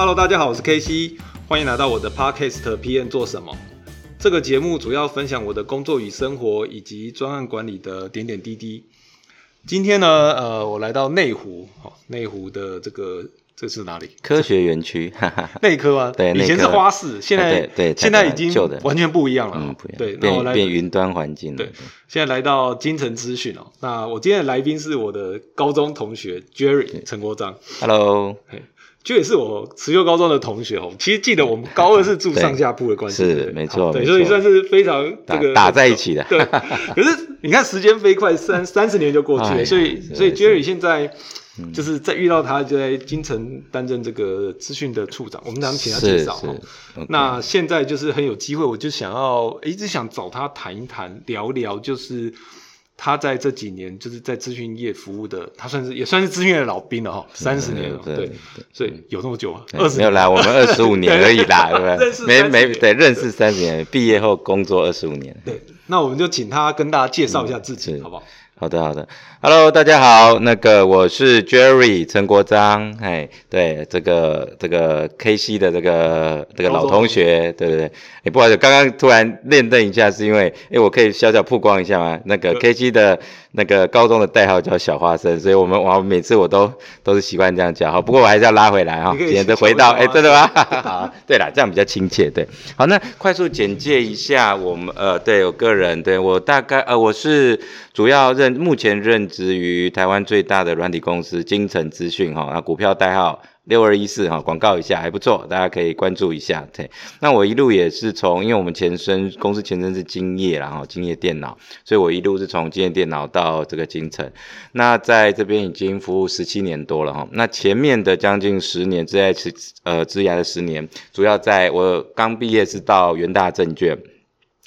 Hello，大家好，我是 KC，欢迎来到我的 Podcast PM 做什么？这个节目主要分享我的工作与生活，以及专案管理的点点滴滴。今天呢，呃，我来到内湖，哦，内湖的这个这是哪里？科学园区，内科啊，对，以前是花市，现在对，现在已经完全不一样了，嗯，不一样，对，变变云端环境了。对，现在来到金城资讯哦，那我今天的来宾是我的高中同学 Jerry 陈国章，Hello。就也是我慈幼高中的同学哦，其实记得我们高二是住上下铺的关系，是没错，对，所以算是非常这个打在一起的。对，可是你看时间飞快，三三十年就过去了，所以所以 Jerry 现在就是在遇到他就在京城担任这个资讯的处长，我们咱们请他介绍哈。那现在就是很有机会，我就想要一直想找他谈一谈，聊聊就是。他在这几年就是在资讯业服务的，他算是也算是资讯业的老兵了哈，三十年了，对，所以有那么久啊，二十没有啦，我们 二十五年而已啦，对不对？没没对，认识三十年，毕业后工作二十五年，对，那我们就请他跟大家介绍一下自己，好不好？好的，好的，Hello，大家好，那个我是 Jerry 陈国章，哎，对，这个这个 KC 的这个这个老同学，对不对？哎，不好意思，刚刚突然练凳一下，是因为哎，我可以小小曝光一下吗？那个 KC 的。那个高中的代号叫小花生，所以我们我每次我都都是习惯这样叫哈。不过我还是要拉回来哈，免得回到哎，真的吗？好，对了，这样比较亲切。对，好，那快速简介一下我们呃，对我个人，对我大概呃，我是主要任目前任职于台湾最大的软体公司金城资讯哈，那股票代号。六二一四哈，广告一下还不错，大家可以关注一下。对，那我一路也是从，因为我们前身公司前身是金业然后金业电脑，所以我一路是从金业电脑到这个金城。那在这边已经服务十七年多了哈。那前面的将近十年，在职呃职涯的十年，主要在我刚毕业是到元大证券。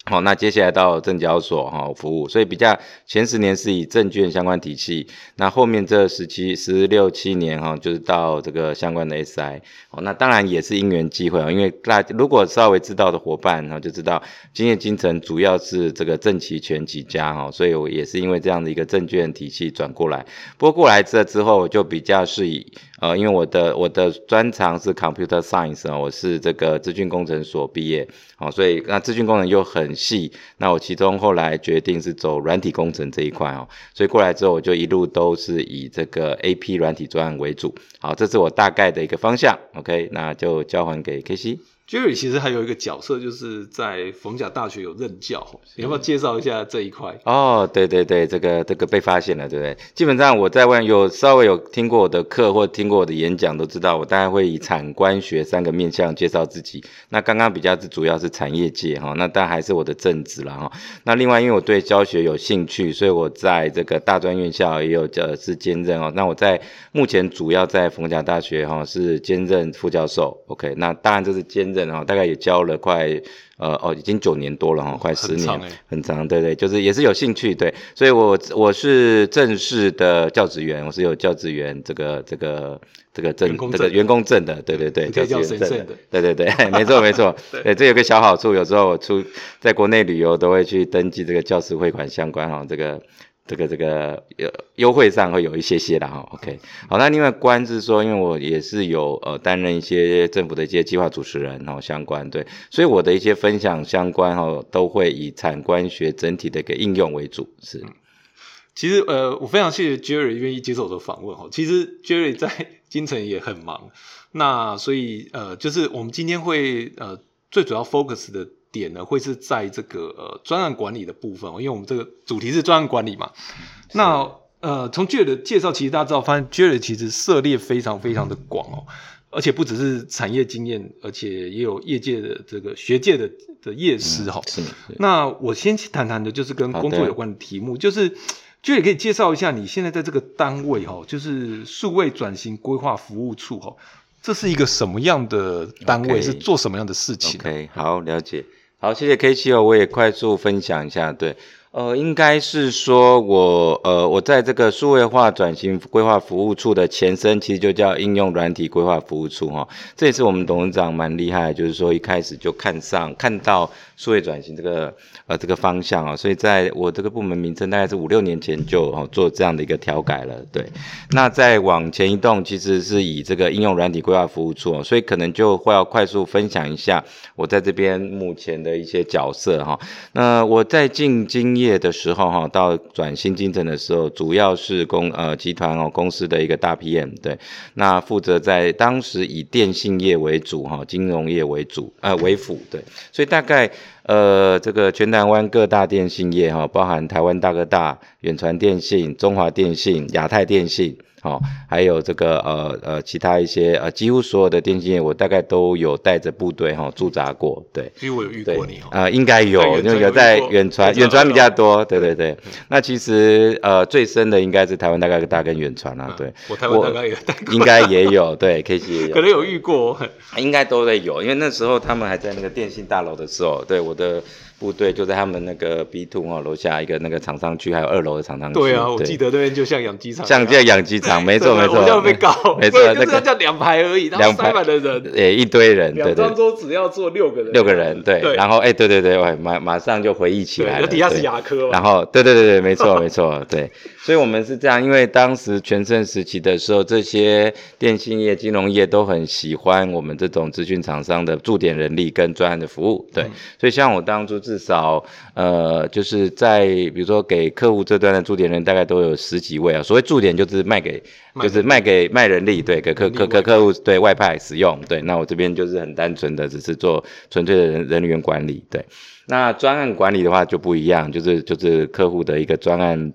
好，那接下来到证交所哈服务，所以比较前十年是以证券相关体系，那后面这十七、十六七年哈，就是到这个相关的 SI。哦，那当然也是因缘机会啊，因为大如果稍微知道的伙伴哈，就知道金业金城主要是这个证期权几家哈，所以我也是因为这样的一个证券体系转过来。不过过来这之后，就比较是以呃，因为我的我的专长是 computer science 啊，我是这个资讯工程所毕业，好，所以那资讯工程又很。细，那我其中后来决定是走软体工程这一块哦，所以过来之后我就一路都是以这个 A P 软体专案为主。好，这是我大概的一个方向。OK，那就交还给 K C。Jerry 其实还有一个角色，就是在逢甲大学有任教，你要不要介绍一下这一块？哦，对对对，这个这个被发现了，对不对？基本上我在外有稍微有听过我的课或听过我的演讲，都知道我大概会以产官学三个面向介绍自己。那刚刚比较是主要是产业界哈，那但还是我的正职了哈。那另外因为我对教学有兴趣，所以我在这个大专院校也有叫是兼任哦。那我在目前主要在逢甲大学哈是兼任副教授。OK，那当然这是兼。大概也教了快呃哦，已经九年多了哈，快十年，很长，对对，就是也是有兴趣，对，所以我我是正式的教职员，我是有教职员这个这个这个证这个员工证的，对对对，教职员证的，对对对，没错 没错，对，这有个小好处，有时候我出在国内旅游都会去登记这个教师汇款相关哈，这个。这个这个优优惠上会有一些些的哈，OK，好，那另外官是说，因为我也是有呃担任一些政府的一些计划主持人哈，相关对，所以我的一些分享相关哈，都会以产官学整体的一个应用为主。是，其实呃，我非常谢谢 Jerry 愿意接受我的访问哈。其实 Jerry 在京城也很忙，那所以呃，就是我们今天会呃最主要 focus 的。点呢会是在这个呃专案管理的部分哦，因为我们这个主题是专案管理嘛。那呃从 Jerry 的介绍，其实大家知道，发现 Jerry 其实涉猎非常非常的广哦，而且不只是产业经验，而且也有业界的这个学界的的业师哈。是。那我先谈谈的就是跟工作有关的题目，就是 Jerry 可以介绍一下你现在在这个单位哈，就是数位转型规划服务处哈，这是一个什么样的单位？是做什么样的事情？OK，好，了解。好，谢谢 K 七哦，我也快速分享一下。对，呃，应该是说我呃，我在这个数位化转型规划服务处的前身，其实就叫应用软体规划服务处哈。这也是我们董事长蛮厉害，就是说一开始就看上看到数位转型这个呃这个方向啊，所以在我这个部门名称大概是五六年前就哦做这样的一个调改了。对，那再往前一动，其实是以这个应用软体规划服务处，所以可能就会要快速分享一下我在这边目前的一些角色哈。那我在进经。业的时候哈，到转新精城的时候，主要是公呃集团哦公司的一个大 PM 对，那负责在当时以电信业为主哈，金融业为主呃为辅对，所以大概呃这个全台湾各大电信业哈，包含台湾大哥大、远传电信、中华电信、亚太电信。哦，还有这个呃呃，其他一些呃，几乎所有的电信业，我大概都有带着部队哈驻扎过，对。其实我有遇过你哦。呃，应该有，因为有在远传，远传比较多，对对对。那其实呃最深的应该是台湾大概大跟远传啊，对。我台湾大概也带应该 也有，对，K C 也有。可能有遇过。应该都会有，因为那时候他们还在那个电信大楼的时候，对我的。部队就在他们那个 B two 哦楼下一个那个厂商区，还有二楼的厂商区。对啊，我记得那边就像养鸡场，像在养鸡场，没错没错。我就被告，没错，那个叫两排而已，两排的人，诶，一堆人，两张桌只要坐六个人，六个人，对。然后，哎，对对对，马马上就回忆起来了。底下是牙科。然后，对对对对，没错没错，对。所以我们是这样，因为当时全盛时期的时候，这些电信业、金融业都很喜欢我们这种资讯厂商的驻点人力跟专案的服务，对。所以像我当初至少。呃，就是在比如说给客户这端的驻点人大概都有十几位啊。所谓驻点就是卖给，就是卖给卖人力，对，给客客客客户对外派使用，对。那我这边就是很单纯的，只是做纯粹的人人员管理，对。那专案管理的话就不一样，就是就是客户的一个专案。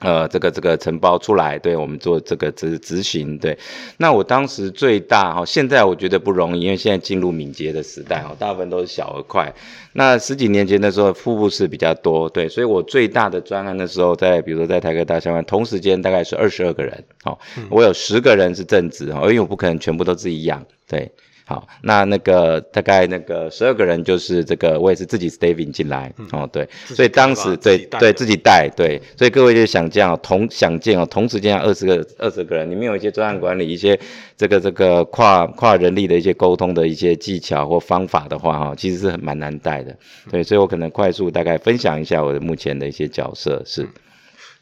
呃，这个这个承包出来，对我们做这个执执行，对。那我当时最大哈，现在我觉得不容易，因为现在进入敏捷的时代哈，大部分都是小而快。那十几年前的时候，副部是比较多，对，所以我最大的专案的时候，在比如说在台科大相关，同时间大概是二十二个人，哦，我有十个人是正职哈，因为我不可能全部都自己养，对。好，那那个大概那个十二个人，就是这个我也是自己 staving 进来哦，对，所以当时对对自己带对，所以各位就想这样同想见哦，同时间二十个二十个人，里面有一些专案管理，一些这个这个跨跨人力的一些沟通的一些技巧或方法的话哈，其实是很蛮难带的，对，所以我可能快速大概分享一下我的目前的一些角色是，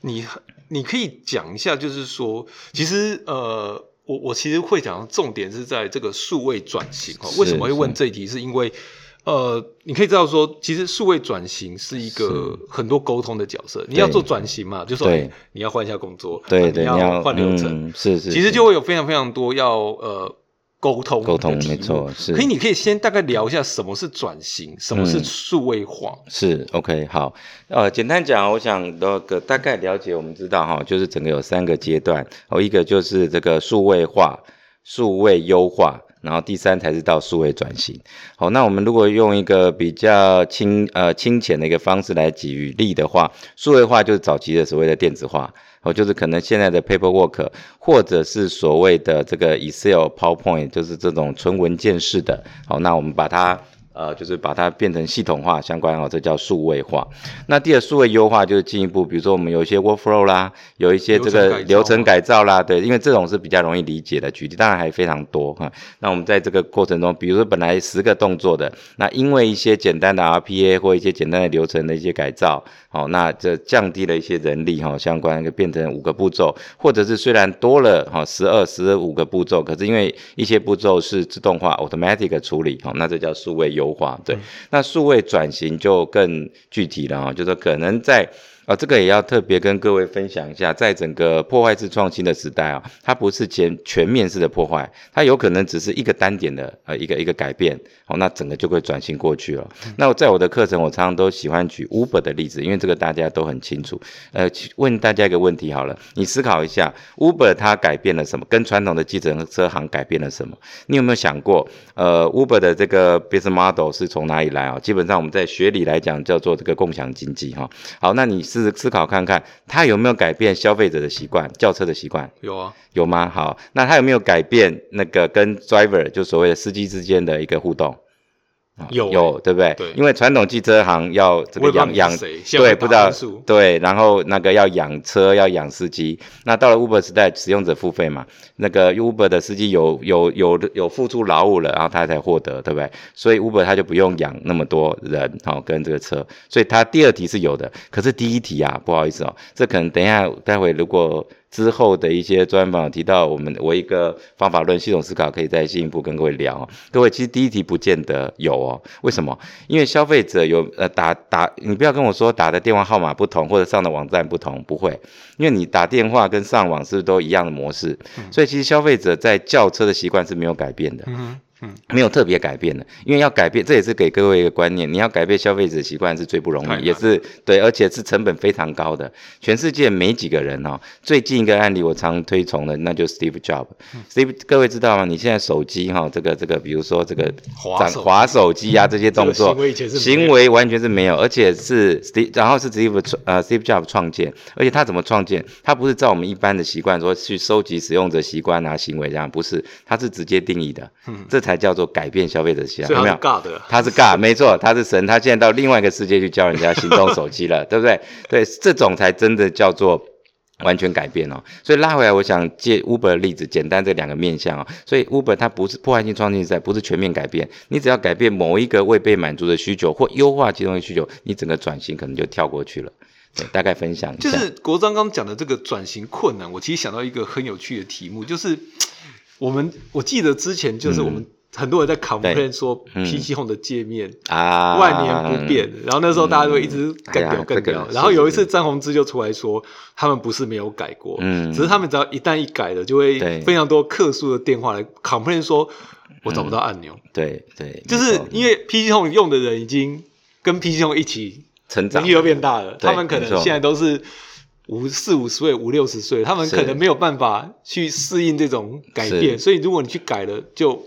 你你可以讲一下，就是说其实呃。我我其实会讲，重点是在这个数位转型哦。为什么会问这一题？是因为呃，你可以知道说，其实数位转型是一个很多沟通的角色。你要做转型嘛，就说你要换一下工作，对 对，你要换流程，是是，其实就会有非常非常多要呃。沟通沟通没错，是。可以，你可以先大概聊一下什么是转型，什么是数位化。是 OK，好。呃，简单讲，我想那个大概了解，我们知道哈，就是整个有三个阶段。哦，一个就是这个数位化、数位优化，然后第三才是到数位转型。好，那我们如果用一个比较轻呃轻浅的一个方式来举例的话，数位化就是早期的所谓的电子化。哦，就是可能现在的 paperwork，或者是所谓的这个 Excel、PowerPoint，就是这种纯文件式的。好，那我们把它。呃，就是把它变成系统化相关哦，这叫数位化。那第二数位优化就是进一步，比如说我们有一些 workflow 啦，有一些这个流程改造啦，对，因为这种是比较容易理解的。举例当然还非常多哈。那我们在这个过程中，比如说本来十个动作的，那因为一些简单的 RPA 或一些简单的流程的一些改造，好，那这降低了一些人力哈，相关就变成五个步骤，或者是虽然多了哈十二十五个步骤，可是因为一些步骤是自动化 automatic 处理，好，那这叫数位优。优化对，那数位转型就更具体了啊，就是可能在。啊，这个也要特别跟各位分享一下，在整个破坏式创新的时代啊，它不是全全面式的破坏，它有可能只是一个单点的呃一个一个改变，哦，那整个就会转型过去了。那我在我的课程，我常常都喜欢举 Uber 的例子，因为这个大家都很清楚。呃，问大家一个问题好了，你思考一下，Uber 它改变了什么？跟传统的计程车行改变了什么？你有没有想过，呃，Uber 的这个 business model 是从哪里来啊？基本上我们在学理来讲叫做这个共享经济哈。好，那你。思思考看看，它有没有改变消费者的习惯，叫车的习惯？有啊，有吗？好，那它有没有改变那个跟 driver 就所谓的司机之间的一个互动？啊有有，对不对？对因为传统汽车行要这个养养谁对，不知道对，然后那个要养车，要养司机。那到了 Uber 时代，使用者付费嘛，那个 Uber 的司机有有有有付出劳务了，然后他才获得，对不对？所以 Uber 他就不用养那么多人，好、跟这个车，所以他第二题是有的，可是第一题啊，不好意思哦，这可能等一下待会如果。之后的一些专访提到，我们我一个方法论系统思考，可以再进一步跟各位聊哦。各位，其实第一题不见得有哦，为什么？因为消费者有呃打打，你不要跟我说打的电话号码不同或者上的网站不同，不会，因为你打电话跟上网是不是都一样的模式？所以其实消费者在叫车的习惯是没有改变的。嗯，没有特别改变的，因为要改变，这也是给各位一个观念，你要改变消费者习惯是最不容易，也是对，而且是成本非常高的。全世界没几个人哦。最近一个案例我常推崇的，那就是 Steve Jobs。Steve，各位知道吗？你现在手机哈、这个这个，比如说这个掌滑手滑手机啊这些动作这个行为完全是没有，而且是 Steve，然后是 Steve 创呃 Steve Jobs 创建，而且他怎么创建？他不是照我们一般的习惯说去收集使用者习惯啊行为这样，不是，他是直接定义的，这才叫做改变消费者习惯，有没有？尬的，他是 God，没错，他是神，他现在到另外一个世界去教人家行动手机了，对不对？对，这种才真的叫做。完全改变哦，所以拉回来，我想借 Uber 的例子，简单这两个面向哦。所以 Uber 它不是破坏性创新赛，不是全面改变，你只要改变某一个未被满足的需求，或优化其中的需求，你整个转型可能就跳过去了。对，大概分享一下。就是国章刚讲的这个转型困难，我其实想到一个很有趣的题目，就是我们我记得之前就是我们很多人在 complain 说嗯。PC Home 的界面啊，万年不变，然后那时候大家都一直干掉干哎呀这个。掉然后有一次是。张宏志就出来说，他们不是没有改过，嗯。只是他们只要一旦一改了，就会对非常多客诉的电话来 complain 说，我找不到按钮，对对，就是因为 PC Home 用的人已经跟 PC Home 一起成长年纪都变大了，他们可能现在都是五四五十岁、五六十岁，他们可能没有办法去适应这种改变，所以如果你去改了，就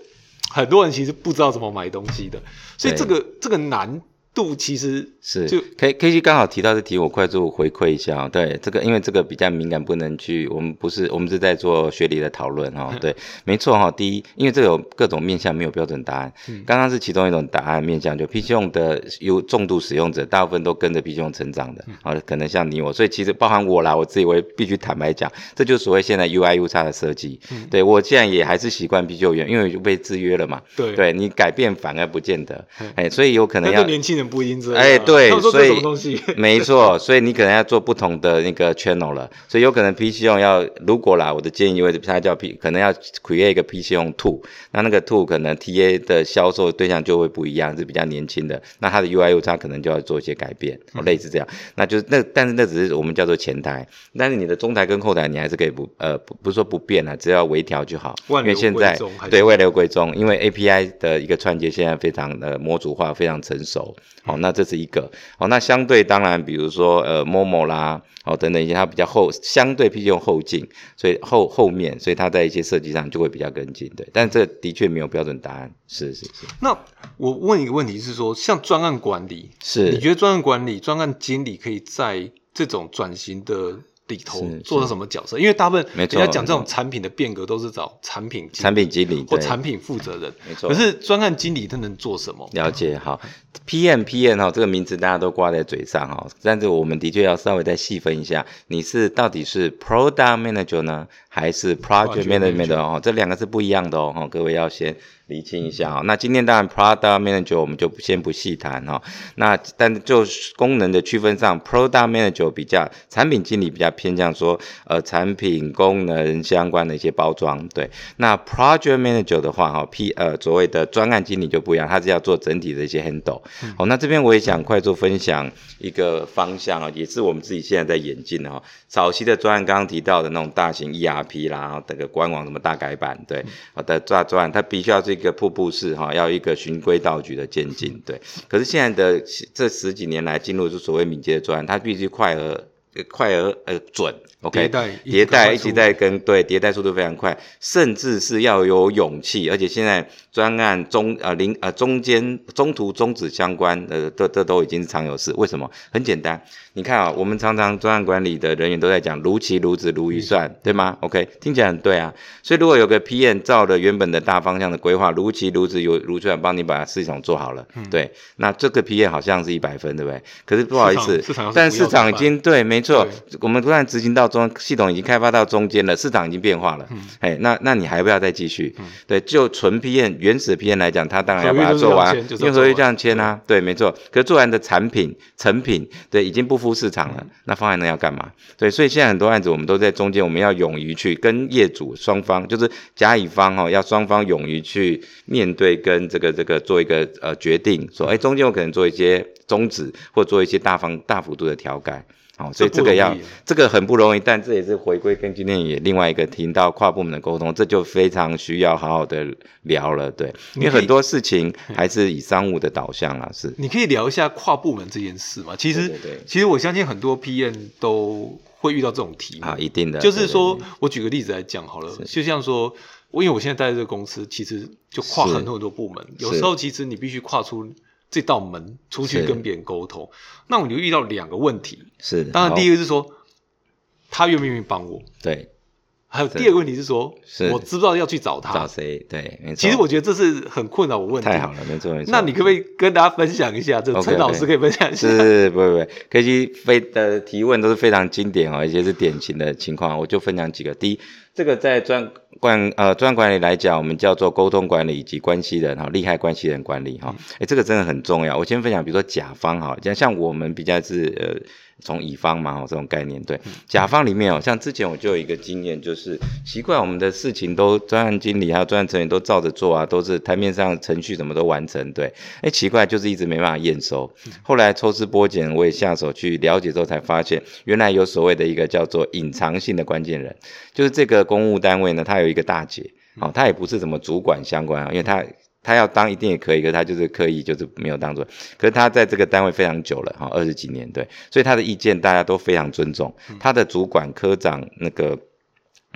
很多人其实不知道怎么买东西的，所以这个这个难度其实是就 K K C 刚好提到这题，我快速回馈一下、哦。对这个，因为这个比较敏感，不能去，我们不是我们是在做学理的讨论哈、哦。对，没错哈、哦。第一，因为这个有各种面向，没有标准答案。嗯刚刚是其中一种答案面向，就 PC 用的有重度使用者，大部分都跟着 PC 用成长的，嗯啊、可能像你我，所以其实包含我啦，我自己我也必须坦白讲，这就是所谓现在 UI U 叉的设计。对我现在也还是习惯 PC 用，因为就被制约了嘛。对对你改变反而不见得嗯，哎，所以有可能要年轻人不一定这样，哎，对，所以 没错，所以你可能要做不同的那个 channel 了，所以有可能 PC 用要，如果啦，我的建议会它叫 P，可能要 create 一个 PC 用 two，那那个 two 可能 TA 的销售对象就会不一样，是比较年轻的，那它的 UI U 它可能就要做一些改变，类似这样，那就是那但是那只是我们叫做前台，但是你的中台跟后台你还是可以不呃不不是说不变啊，只要微调就好，因为现在对外流归宗，因为 API 的一个串接现在非常的模组化，非常成熟。好、那这是一个。哦、那相对当然，比如说呃 Momo 啦，哦等等一些，它比较后，相对 PC 用后进，所以后后面，所以它在一些设计上就会比较跟进。对，但这的确没有标准答案。是是是那我问一个问题是说，像专案管理，是。你觉得专案管理、专案经理可以在这种转型的里头是做到什么角色？因为大部分人家讲这种产品的变革都是找产品经理产品经理或产品负责人，没错可是专案经理他能做什么？了解好，PM PM 哈、这个名词大家都挂在嘴上哈、但是我们的确要稍微再细分一下，你是到底是 Product Manager 呢，还是 Project Manager 哦？这两个是不一样的哦，哈各位要先厘清一下哦。那今天当然 Product Manager 我们就先不细谈哈、那但是就功能的区分上，Product Manager 比较产品经理比较偏向说呃产品功能相关的一些包装，对。那 Project Manager 的话哈、P 呃所谓的专案经理就不一样，他是要做整体的一些 handle。好、那这边我也想快速分享一个方向啊，也是我们自己现在在演进的哈、早期的专案刚刚提到的那种大型 ERP 啦，这个官网什么大改版，对，好的专专案它必须要是一一个瀑布式哈，要一个循规蹈矩的渐进，对。可是现在的这十几年来进入就所谓敏捷的专案，它必须快而快而呃准，OK，迭代迭代一直直在跟对迭代速度非常快，甚至是要有勇气，而且现在专案中呃零呃中间中途终止相关呃这这都已经是常有事。为什么？很简单，你看啊，我们常常专案管理的人员都在讲如期如职如预算，对吗？OK，听起来很对啊。所以如果有个 PM 照着原本的大方向的规划，如期如职有如算帮你把系统做好了，对，那这个 PM 好像是一百分，对不对？可是不好意思市场市场要，是但市场已经对，没错，我们突然执行到中，系统已经开发到中间了，市场已经变化了，哎，那那你还不要再继续？对，就纯 PM 原始 PM 来讲，他当然要把它做完这样签，就是要做完因为合约这样签啊，对，没错。可是做完的产品成品，对，已经不敷市场了，嗯那方案呢要干嘛？对，所以现在很多案子我们都在中间，我们要勇于去跟业主双方，就是甲乙方哈、哦，要双方勇于去面对跟这个这个做一个呃决定，说，哎，中间我可能做一些终止，或做一些大方大幅度的调改。好、所以这个要这个很不容易，但这也是回归跟今天也另外一个听到跨部门的沟通，这就非常需要好好的聊了，对，因为你很多事情还是以商务的导向啦，是。你可以聊一下跨部门这件事嘛？其实，对对对。其实我相信很多 PM 都会遇到这种题目。啊，一定的，就是说我举个例子来讲好了，就像说，我因为我现在待在这个公司，其实就跨很多很多部门，有是。时候其实你必须跨出这道门出去跟别人沟通，那我就遇到两个问题。是，当然，第一个是说他愿不愿意帮我，对还有第二个问题是说是我知不知道要去找他。找谁？对，没错。其实我觉得这是很困扰我问题。太好了，没错没错。那你可不可以跟大家分享一下？这陈老师可以分享一下。是，不不不，K G 非的提问都是非常经典哦，一些是典型的情况，我就分享几个。第一，这个在专管呃专管理来讲，我们叫做沟通管理以及关系人哈，利害关系人管理哈，哎、这个真的很重要。我先分享，比如说甲方哈，像像我们比较是呃从乙方嘛，哦这种概念，对，甲方里面哦，像之前我就有一个经验，就是奇怪我们的事情都专案经理还有专案成员都照着做啊，都是台面上程序什么都完成，对，哎，奇怪就是一直没办法验收。后来抽丝剥茧，我也下手去了解之后，才发现原来有所谓的一个叫做隐藏性的关键人，就是这个公务单位呢，它有一个大姐，哦，她也不是什么主管相关啊，因为她。她要当一定也可以，可是他就是刻意就是没有当做。可是他在这个单位非常久了，哈，二十几年，对，所以他的意见大家都非常尊重。他的主管、科长那个。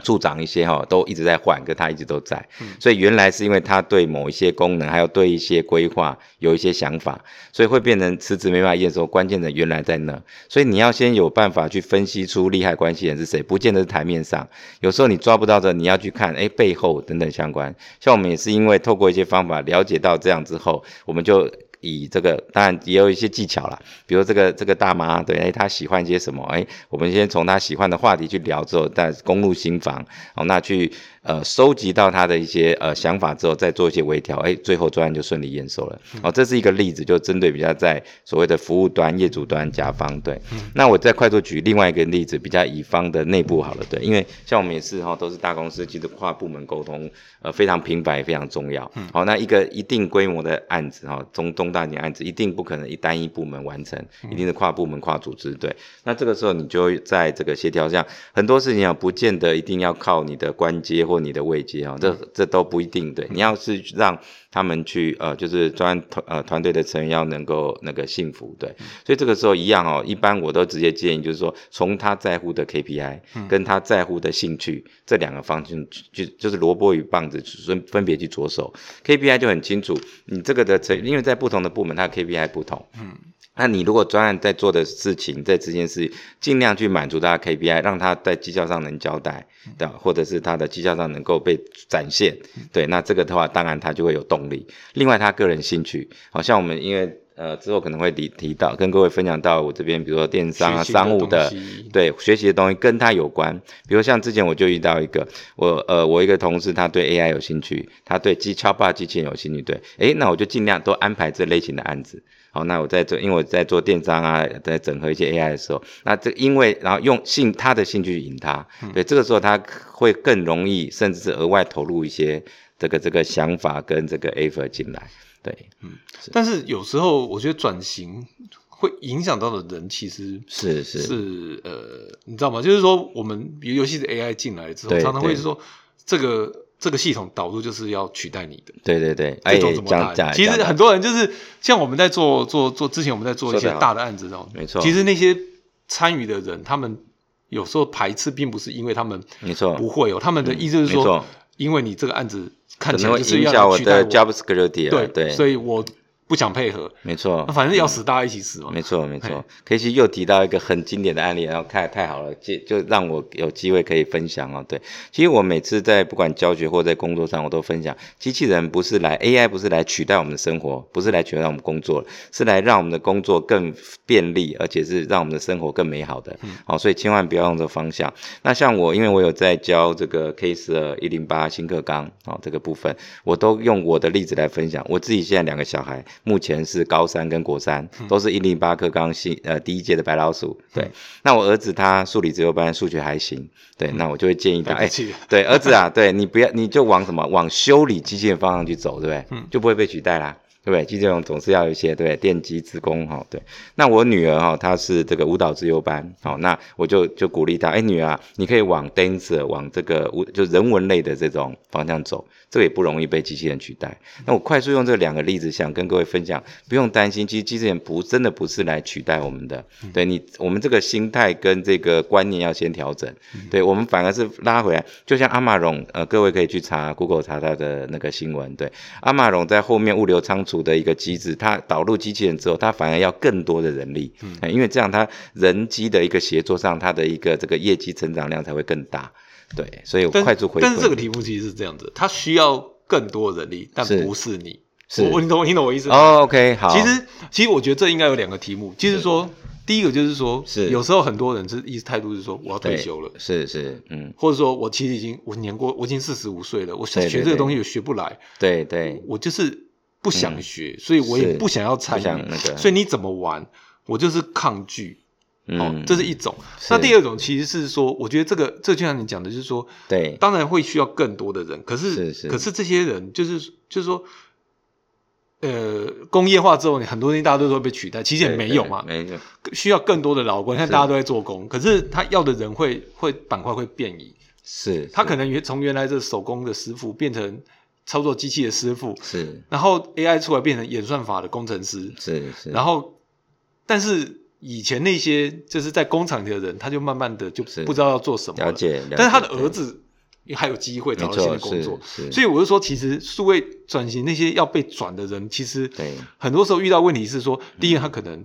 处长一些哈都一直在换，可他一直都在，所以原来是因为他对某一些功能，还有对一些规划有一些想法，所以会变成辞职没办法验收。关键的原来在那，所以你要先有办法去分析出利害关系人是谁，不见得是台面上，有时候你抓不到的，你要去看哎背后等等相关。像我们也是因为透过一些方法了解到这样之后，我们就。以这个当然也有一些技巧啦，比如这个这个大妈，对，哎，她喜欢些什么？哎，我们先从她喜欢的话题去聊之后，再攻入心房，哦，那去呃收集到他的一些呃想法之后，再做一些微调，哎，最后专案就顺利验收了。哦，这是一个例子，就针对比较在所谓的服务端、业主端、甲方对。那我再快速举另外一个例子，比较乙方的内部好了，对，因为像我们也是哈、都是大公司，其实跨部门沟通呃非常频繁也非常重要。好、那一个一定规模的案子哈、中中大型案子一定不可能一单一部门完成，一定是跨部门、跨组织对。那这个时候你就在这个协调上，很多事情啊，不见得一定要靠你的官阶或你的位阶啊，这这都不一定对。你要是让他们去呃，就是专团呃团队的成员要能够那个幸福对，所以这个时候一样哦，一般我都直接建议就是说，从他在乎的 KPI 跟他在乎的兴趣、这两个方向去，就是萝卜与棒子分分别去着手。KPI 就很清楚，你这个的成，因为在不同的部门，它的 KPI 不同，嗯。那你如果专案在做的事情，在这件事尽量去满足他的 KPI，让他在绩效上能交代，对吧？或者是他的绩效上能够被展现，对，那这个的话，当然他就会有动力。另外，他个人兴趣，好像我们因为呃之后可能会提提到，跟各位分享到我这边，比如说电商啊、商务的对，学习的东西跟他有关。比如像之前我就遇到一个，我呃我一个同事，他对 AI 有兴趣，他对机敲霸机器人有兴趣，对，诶，那我就尽量都安排这类型的案子。好，那我在做，因为我在做电商啊，在整合一些 AI 的时候，那这因为然后用兴他的兴趣引他，对，这个时候他会更容易，甚至是额外投入一些这个这个想法跟这个 effort 进来，对，嗯但是有时候我觉得转型会影响到的人其实是是是呃，你知道吗？就是说我们比如尤其是 AI 进来之后，对常常会对说这个这个系统导入就是要取代你的。对对对，这种怎么讲讲？其实很多人就是像我们在做做做之前我们在做一些大的案子哦，没错。其实那些参与的人，他们有时候排斥，并不是因为他们没错，不会有，他们的意思就是说，因为你这个案子看起来就是要取代我，job security，对对，所以我不想配合，没错那，反正要死大家一起死嘛。没错，没嘿错。K C 又提到一个很经典的案例，然后太太好了，就就让我有机会可以分享哦。对，其实我每次在不管教学或在工作上，我都分享，机器人不是来 AI 不是来取代我们的生活，不是来取代我们工作，是来让我们的工作更便利，而且是让我们的生活更美好的。好、所以千万不要用这个方向。那像我，因为我有在教这个 K 十二一零八新课纲，好、这个部分，我都用我的例子来分享。我自己现在两个小孩，目前是高三跟国三，都是一零八课纲新呃第一届的白老鼠。对，那我儿子他数理自由班数学还行，对，那我就会建议他，哎、对，儿子啊，对你不要，你就往什么往修理机器人方向去走，对不对？就不会被取代啦。对不对？机器人总是要有一些对电机职工哈、对。那我女儿哈、她是这个舞蹈自由班，好、那我就就鼓励她，哎，女儿啊，你可以往 dancer 往这个舞就人文类的这种方向走，这个也不容易被机器人取代。那我快速用这两个例子，想跟各位分享，不用担心，其实机器人不真的不是来取代我们的，对你，我们这个心态跟这个观念要先调整，对我们反而是拉回来，就像阿玛荣，呃，各位可以去查 Google 查他的那个新闻，对，阿玛荣在后面物流仓储的一个机制，它导入机器人之后，它反而要更多的人力，嗯，因为这样它人机的一个协作上，它的一个这个业绩成长量才会更大，对，所以快速回馈，但是这个题目其实是这样子，它需要更多人力，但不是你。是我你懂你懂我意思吗？哦，OK，好，其实其实我觉得这应该有两个题目，就是说，第一个就是说，是有时候很多人是意思态度是说我要退休了，是是，嗯，或者说我其实已经我年过我已经四十五岁了，我对对学这个东西也学不来，对对，我就是不想学，所以我也不想要参与。那个。所以你怎么玩，我就是抗拒。哦嗯，，这是一种。是。那第二种其实是说，我觉得这个这就像你讲的，就是说，对，当然会需要更多的人，可是可是这些人就是就是说，呃，工业化之后，你很多东西大家都会被取代，其实也没有嘛，没有，需要更多的劳工。你看大家都在做工，可是他要的人会会板块会变异，是，是。他可能原从原来的手工的师傅变成操作机器的师傅，是。然后 AI 出来变成演算法的工程师，是是，然后但是以前那些就是在工厂里的人，他就慢慢的就不知道要做什么了。解，了但是他的解儿子还有机会找到新的工作，所以我就说，其实数位转型那些要被转的人，其实对。很多时候遇到问题是说，第一个他可能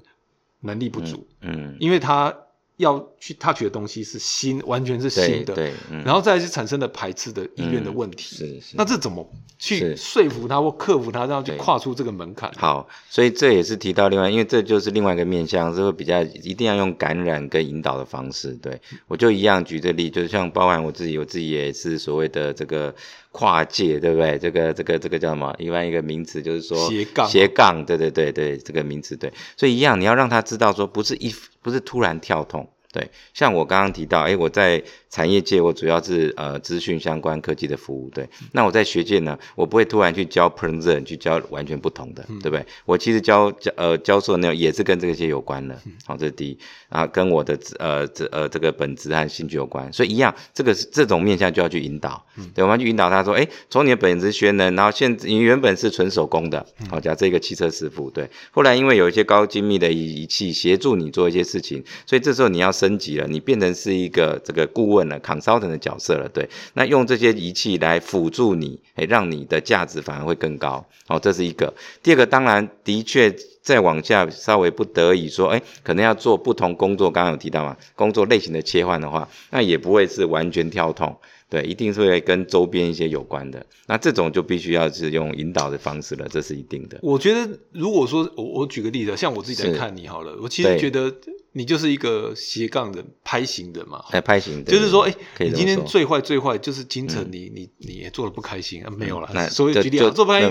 能力不足，嗯，因为他要去 touch 的东西是新，完全是对新的，对，嗯然后再来是产生的排斥的意愿的问题。是是那这怎么去说服他或克服他，让他去跨出这个门槛？好，所以这也是提到另外，因为这就是另外一个面向，是会比较一定要用感染跟引导的方式。对我就一样举这例，就是像包含我自己，我自己也是所谓的这个跨界，对不对？这个这个这个叫什么？一般一个名词就是说斜杠斜杠，对对对对，这个名词对。所以一样，你要让他知道说，不是一不是突然跳痛。对，像我刚刚提到，哎，我在产业界，我主要是呃资讯相关科技的服务。对，那我在学界呢，我不会突然去教 present 去教完全不同的，对不对？我其实教教呃教授的内容也是跟这些有关的。好，这是第一，啊，跟我的呃这呃这个本职和兴趣有关，所以一样，这个是这种面向就要去引导。对，我们要去引导他说，哎，从你的本职学能，然后现你原本是纯手工的，好，假设一个汽车师傅，对，后来因为有一些高精密的仪仪器协助你做一些事情，所以这时候你要升级了，你变成是一个这个顾问问了，consultant 的角色了，对，那用这些仪器来辅助你，诶，让你的价值反而会更高，好，这是一个。第二个，当然的确再往下稍微不得已说，诶，可能要做不同工作，刚刚有提到嘛，工作类型的切换的话，那也不会是完全跳痛。对，一定是会跟周边一些有关的。那这种就必须要是用引导的方式了，这是一定的。我觉得，如果说我我举个例子，像我自己在看你好了，我其实对觉得你就是一个斜杠人、拍型的嘛。来拍型的，就是说，哎、你今天最坏最坏就是京城你，你你也做的不开心啊？没有那啦，所以举例啊，做不开心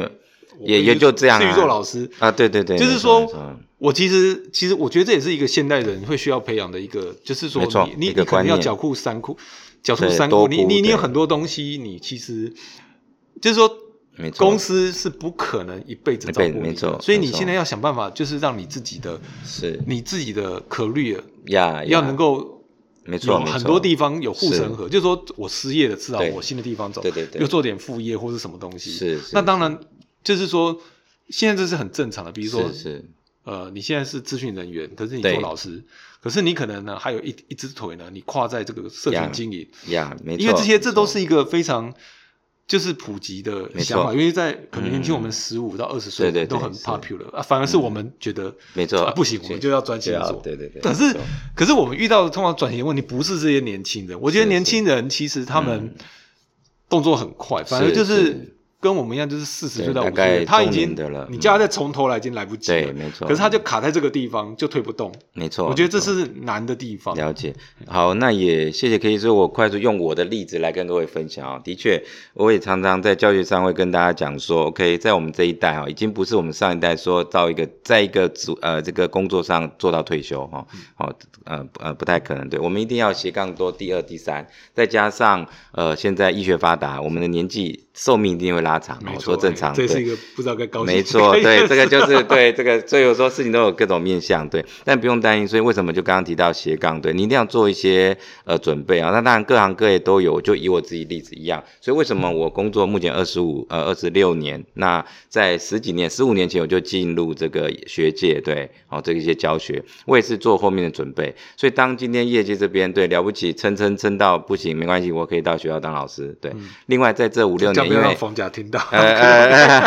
也也就这样啊至于做老师，啊，对对对，就是说我其实其实我觉得这也是一个现代人会需要培养的一个，就是说你你你可能要观念狡库三库，狡兔三库，你你你有很多东西，你其实就是说。公司是不可能一辈子照顾你所以你现在要想办法，就是让你自己的是你自己的 career 呀，要能够没错有很多地方有护是城河，就是说我失业了，至少我新的地方走，对对对又做点副业或是什么东西。是是那当然就是说，现在这是很正常的，比如说是是呃，你现在是资讯人员，可是你做老师，可是你可能呢还有一一只腿呢，你跨在这个社群经营，呀，没错，因为这些这都是一个非常就是普及的想法，因为在可能年轻嗯我们十五到二十岁都很 popular 啊，反而是我们觉得没错。啊不行，我们就要专心做。对对对，可是可是我们遇到的通常转型的问题不是这些年轻人，我觉得年轻人其实他们动作很快，反而就是是跟我们一样，就是四十岁到五十岁，他已经你叫他再从头来已经来不及了。对，没错。可是他就卡在这个地方，就推不动。没错，我觉得这是难的地方。了解。好，那也谢谢可以说我快速用我的例子来跟各位分享啊、的确，我也常常在教学上会跟大家讲说，OK，在我们这一代啊、已经不是我们上一代说到一个在一个组呃这个工作上做到退休哈，哦、呃呃不太可能，对我们一定要斜杠多第二第三，再加上呃现在医学发达，我们的年纪寿命一定会拉长，哦、没错，说正常，这是一个不知道该高兴。没错，对，这个就是对这个，所以有时候事情都有各种面向，对，但不用担心。所以为什么就刚刚提到斜杠，对你一定要做一些呃准备啊。那当然各行各业都有，就以我自己例子一样。所以为什么我工作目前二十五呃二十六年，那在十几年十五年前我就进入这个学界，对，哦这一些教学，我也是做后面的准备。所以当今天业界这边对了不起撑撑撑到不行，没关系，我可以到学校当老师，对。另外在这五六年，因为 呃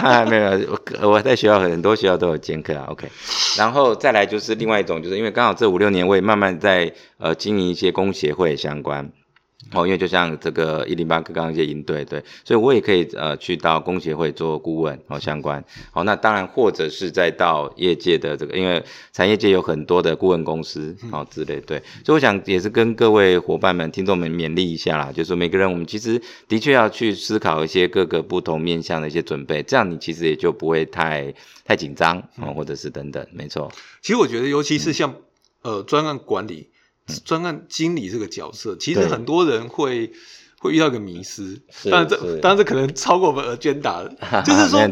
呃，没有，我我在学校很多学校都有兼课啊，OK。然后再来就是另外一种，就是因为刚好这五六年我也慢慢在呃经营一些工协会相关。哦，因为就像这个一零八课刚刚一些营队，对，所以我也可以呃去到工协会做顾问哦相关。哦、那当然或者是再到业界的这个，因为产业界有很多的顾问公司哦之类，对，所以我想也是跟各位伙伴们、听众们勉励一下啦，就是说每个人我们其实的确要去思考一些各个不同面向的一些准备，这样你其实也就不会太太紧张哦，或者是等等，没错，其实我觉得，尤其是像、嗯呃专案管理、专案经理这个角色，其实很多人会会遇到一个迷失。是当然这是当然这可能超过我们 agenda 了，就是说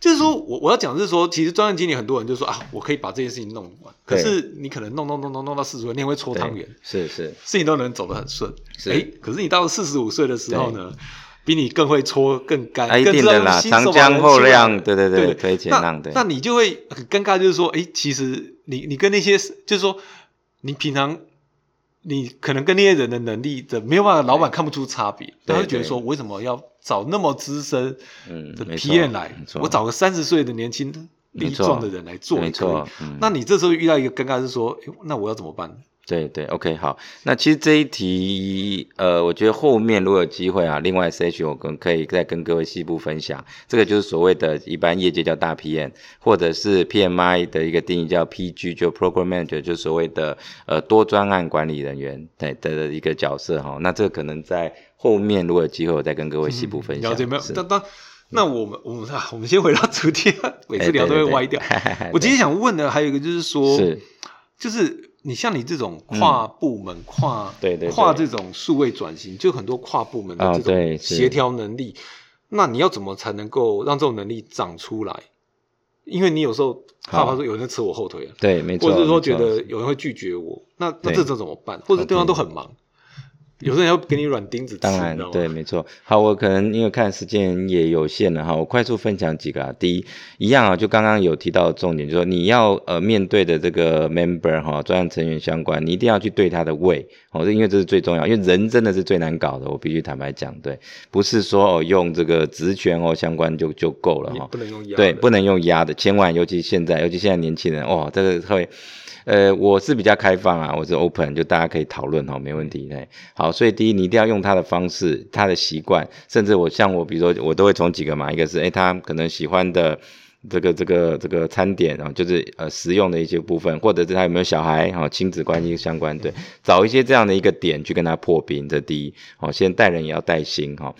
就是说我我要讲的是说，其实专案经理很多人就说啊，我可以把这件事情弄完，可是你可能弄弄弄弄弄到四十岁，你也会搓汤圆，是是，事情都能走得很顺。是哎，可是你到了四十五岁的时候呢？比你更会搓、更干，啊一更知道定的啦长江后浪对对对对推前那浪对那你就会很尴尬，就是说，哎，其实你你跟那些，就是说，你平常你可能跟那些人的能力的没有办法，老板看不出差别，他会觉得说，为什么要找那么资深的 PM 来？我找个三十岁的年轻力壮的人来做，没错，嗯。那你这时候遇到一个尴尬是说，诶那我要怎么办？对对，OK，好。那其实这一题，呃，我觉得后面如果有机会啊，另外 S H 我跟可以再跟各位细部分享。这个就是所谓的一般业界叫大 PM，或者是 PMI 的一个定义叫 PG，就 Program Manager，就所谓的呃多专案管理人员对的的一个角色哈。那这个可能在后面如果有机会，我再跟各位细部分享。了解没有？当当，那我们我们啊，我们先回到主题，每次聊都会歪掉。我今天想问的还有一个就是说，是就是你像你这种跨部门、跨对对对。跨这种数位转型，就很多跨部门的哦这种协调能力，那你要怎么才能够让这种能力长出来？因为你有时候怕怕说有人在扯我后腿啊，对，没错。或者是说觉得有人会拒绝我，那那这这种怎么办？或者对方都很忙，有的人要给你软钉子吃，当？然对，没错。好，我可能因为看时间也有限了哈，我快速分享几个啊。第一，一样啊，就刚刚有提到的重点，就是说你要呃面对的这个 member 哈，专案成员相关，你一定要去对他的胃哦，这因为这是最重要，因为人真的是最难搞的，我必须坦白讲，对，不是说哦用这个职权哦相关就就够了哈。不能用压的，对，不能用压的，千万，尤其现在，尤其现在年轻人，哇，这个会，呃，我是比较开放啊，我是 open，就大家可以讨论哈，没问题。对，好，所以第一，你一定要用他的方式，他的习惯，甚至我像我，比如说我都会从几个嘛，一个是，诶，他可能喜欢的。这个这个这个餐点啊，就是呃实用的一些部分，或者是他有没有小孩哈，亲子关系相关，对，找一些这样的一个点去跟他破冰，这第一，哦，先带人也要带心哈。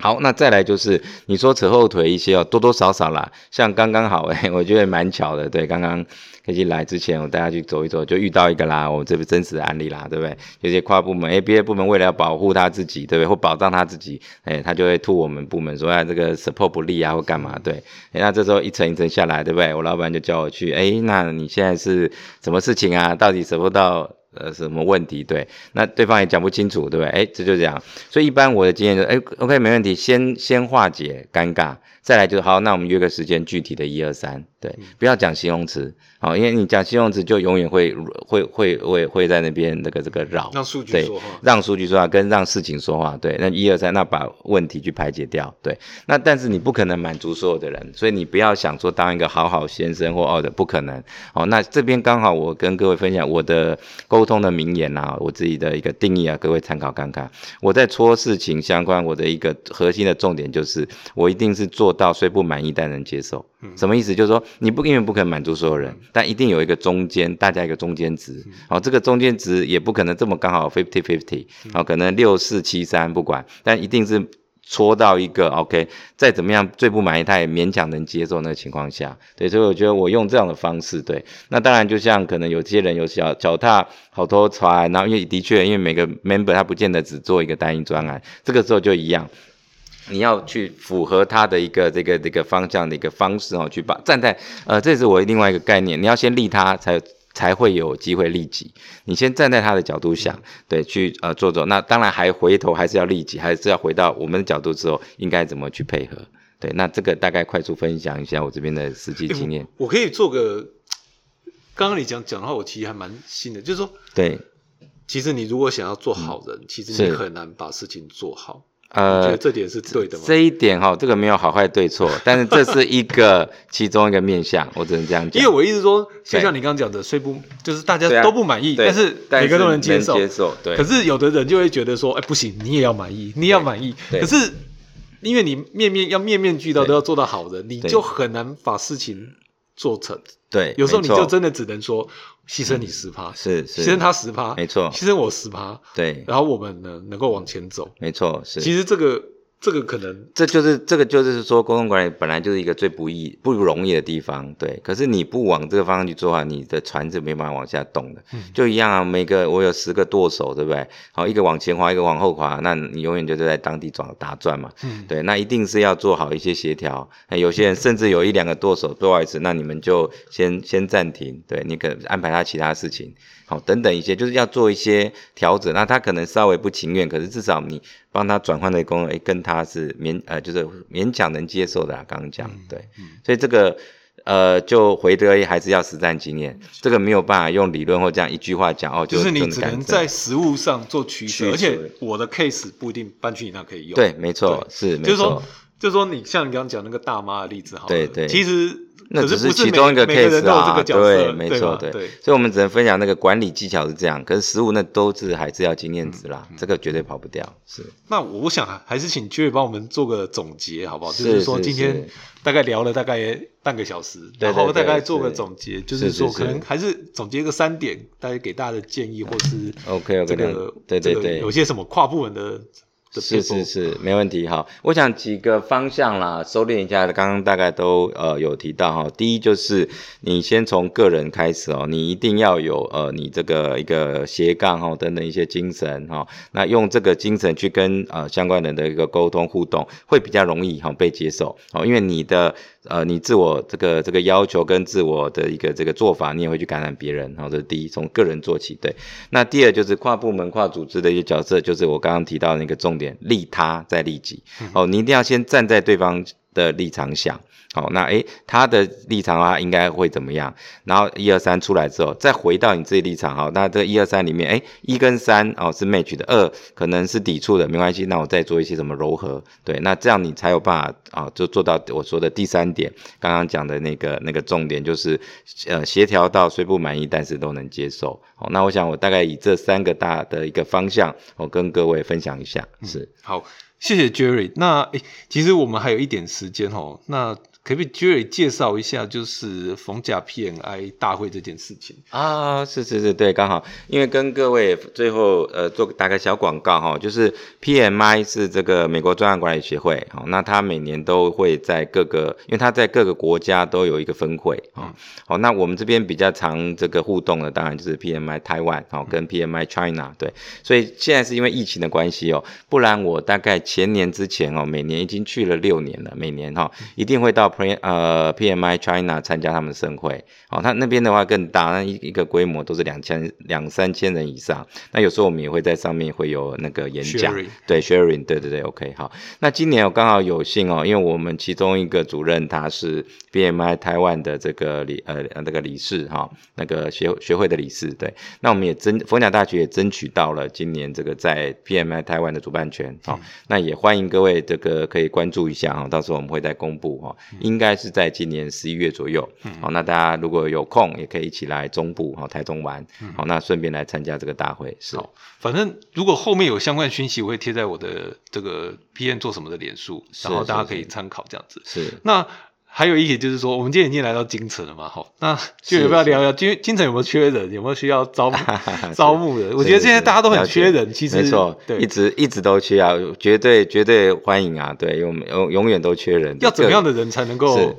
好，那再来就是你说扯后腿一些哦，多多少少啦，像刚刚好 哎、我觉得蛮巧的，对，刚刚可以来之前，我带他去走一走，就遇到一个啦，我们这不真实的案例啦，对不对？有些跨部门，哎，别的部门为了要保护他自己，对不对？或保障他自己，哎，他就会吐我们部门说，哎，这个 support 不力啊，或干嘛？对，哎，那这时候一层一层下来，对不对？我老板就叫我去，哎，那你现在是什么事情啊？到底 support 到？呃，什么问题？对，那对方也讲不清楚，对不对？哎，这就这样。所以一般我的经验就是，哎，OK，没问题，先先化解尴尬，再来就是好，那我们约个时间，具体的一二三，对，不要讲形容词，好，因为你讲形容词就永远会会会会会在那边那个这个绕，让数据说话，让数据说话跟让事情说话，对，那一二三，那把问题去排解掉，对，那但是你不可能满足所有的人，所以你不要想说当一个好好先生或哦的，不可能，哦，那这边刚好我跟各位分享我的沟通的名言啊，我自己的一个定义啊，各位参考看看。我在戳事情相关，我的一个核心的重点就是，我一定是做到虽不满意但能接受。什么意思？就是说你不因为不可能满足所有人，但一定有一个中间，大家一个中间值。好、这个中间值也不可能这么刚好 fifty fifty，好，可能六四七三不管，但一定是。戳到一个 OK，再怎么样最不满意，他也勉强能接受那个情况下，对，所以我觉得我用这样的方式，对，那当然就像可能有些人有脚脚踏好多船，然后因为的确因为每个 member 他不见得只做一个单一专案，这个时候就一样。你要去符合他的一个这个这个方向的一个方式哦，去把站在呃，这是我另外一个概念，你要先利他才才会有机会利己。你先站在他的角度想，对，去呃做做。那当然还回头还是要利己，还是要回到我们的角度之后，应该怎么去配合？对，那这个大概快速分享一下我这边的实际经验。我可以做个，刚刚你讲讲的话，我其实还蛮新的，就是说，对，其实你如果想要做好人，其实很难把事情做好。呃，这点是对的吗？这一点哈，这个没有好坏对错，但是这是一个 其中一个面向，我只能这样讲。因为我意思说，就像你刚刚讲的，虽不就是大家都不满意，对但是每个都能接受。接受，对。可是有的人就会觉得说，哎，不行，你也要满意，你也要满意。可是因为你面面要面面俱到，都要做到好人，你就很难把事情做成。对，有时候你就真的只能说，牺牲你十趴，是是牺牲他十趴，没错牺牲我十趴，对，然后我们呢能够往前走。没错，是。其实这个这个可能这就是这个就是说，沟通管理本来就是一个最不易、不容易的地方，对。可是你不往这个方向去做的话，你的船是没办法往下动的。嗯就一样啊，每个我有十个舵手，对不对？好，一个往前滑，一个往后滑，那你永远就是在当地转打转嘛。嗯对，那一定是要做好一些协调。那有些人甚至有一两个舵手，不好意思，那你们就先先暂停，对你可安排他其他事情，好，等等一些，就是要做一些调整。那他可能稍微不情愿，可是至少你帮他转换的功能，诶，跟他是勉呃，就是勉强能接受的啊。刚刚讲，对，所以这个。呃，就回得还是要实战经验，这个没有办法用理论或这样一句话讲哦，就是你只能在实物上做取舍，而且我的 case 不一定搬去你那可以用。对，没错，是没就是说错，，就是说你像你刚刚讲那个大妈的例子，好了，对对其实那只是其中一个 case 啊，对，没错，吧？对，所以我们只能分享那个管理技巧是这样，可是实物那都是还是要经验值嗯啦，这个绝对跑不掉，是。那我想还是请 Jerry 帮我们做个总结，好不好？是就是说今天大概聊了大概半个小时，然后大概做个总结，就是说可能还是总结个三点，大家给大家的建议，或是 OK，OK，这个这个对对对。有些什么跨部门的的是是是，没问题哈。我想几个方向啦，收敛一下，刚刚大概都呃有提到哈。第一就是你先从个人开始哦，你一定要有呃你这个一个斜杠哈等等一些精神哈，那用这个精神去跟呃相关人的一个沟通互动，会比较容易哈被接受哦，因为你的呃你自我这个这个要求跟自我的一个这个做法，你也会去感染别人，然后，这是第一，从个人做起，对。那第二就是跨部门、跨组织的一些角色，就是我刚刚提到的那个重点，利他再利己。哦，你一定要先站在对方的立场想。好，那诶，他的立场的话应该会怎么样？然后一二三出来之后，再回到你自己立场。好，那这一二三里面，诶，一跟三哦是 match 的，二可能是抵触的，没关系。那我再做一些什么柔和？对，那这样你才有办法啊，就做到我说的第三点，刚刚讲的那个那个重点，就是呃协调到虽不满意，但是都能接受。好，那我想我大概以这三个大的一个方向，我跟各位分享一下。是，好，谢谢 Jerry。那诶，其实我们还有一点时间哦，那可不可以 Jerry 介绍一下，就是逢甲 PNI 大会这件事情？啊，是是是，对，刚好，因为跟各位最后呃做打个小广告哈，就是 PMI 是这个美国专案管理协会，好，那它每年都会在各个，因为它在各个国家都有一个分会啊，好，那我们这边比较常这个互动的，当然就是 PMI Taiwan 好，跟 PMI China 对，所以现在是因为疫情的关系哦，不然我大概前年之前哦，每年已经去了六年了，每年哈一定会到 P 呃 PMI China 参加他们的盛会，哦，他那边的话更大，那一一个规模都是两千两三千人以上。那有时候我们也会在上面会有那个演讲，对 sharing，对对对，OK 好。那今年我刚好有幸哦，因为我们其中一个主任他是 PMI 台湾的这个理呃那个理事哈，那个学学会的理事，对。那我们也争佛甲大学也争取到了今年这个在 PMI 台湾的主办权，好，那也欢迎各位这个可以关注一下哈，到时候我们会再公布哈，应该是在今年十一月左右，好，那大家如果有空也可以一起来中部好台中玩，好，那顺便来参加这个大会是。反正如果后面有相关讯息，我会贴在我的这个 P N 做什么的脸书，然后大家可以参考这样子。是那。还有一点就是说，我们今天已经来到京城了嘛，好，那就有必要聊聊京京城有没有缺人，有没有需要招 招募的？我觉得现在大家都很缺人，其实没错，对，一直一直都缺啊，绝对绝对欢迎啊，对，永永永远都缺人。要怎么样的人才能够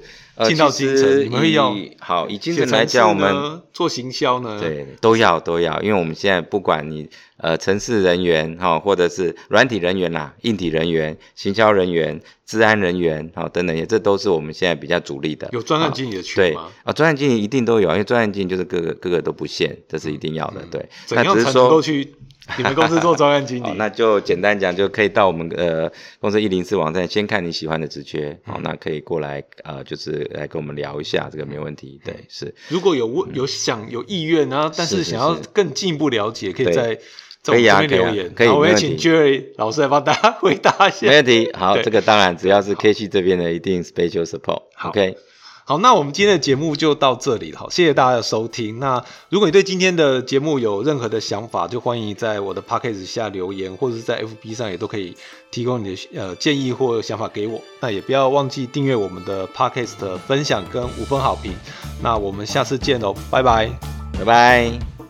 进到京城？你们会要好以京城来讲，我们做行销呢？对，都要都要，因为我们现在不管你。呃，城市人员哈，或者是软体人员啦，硬体人员、行销人员、治安人员，好等等，这都是我们现在比较主力的。有专案经理的缺吗？啊，专案经理一定都有，因为专案经理就是各个各个都不限，这是一定要的。对，那只是说去 你们公司做专案经理，那就简单讲，就可以到我们呃公司一零四网站，先看你喜欢的职缺，好，那可以过来呃，就是来跟我们聊一下，这个没问题。对，是。如果有问有想有意愿然后但是想要更进一步了解，可以在。可以啊，可以，可以，我也请 Jerry 老师来帮大家 回答一下。没问题，好，这个当然只要是 K 系这边的，一定 special support。OK，好，那我们今天的节目就到这里了，好，谢谢大家的收听。那如果你对今天的节目有任何的想法，就欢迎在我的 podcast 下留言，或者是在 FB 上也都可以提供你的呃建议或想法给我。那也不要忘记订阅我们的 podcast，分享跟五分好评。那我们下次见喽，拜拜，拜拜。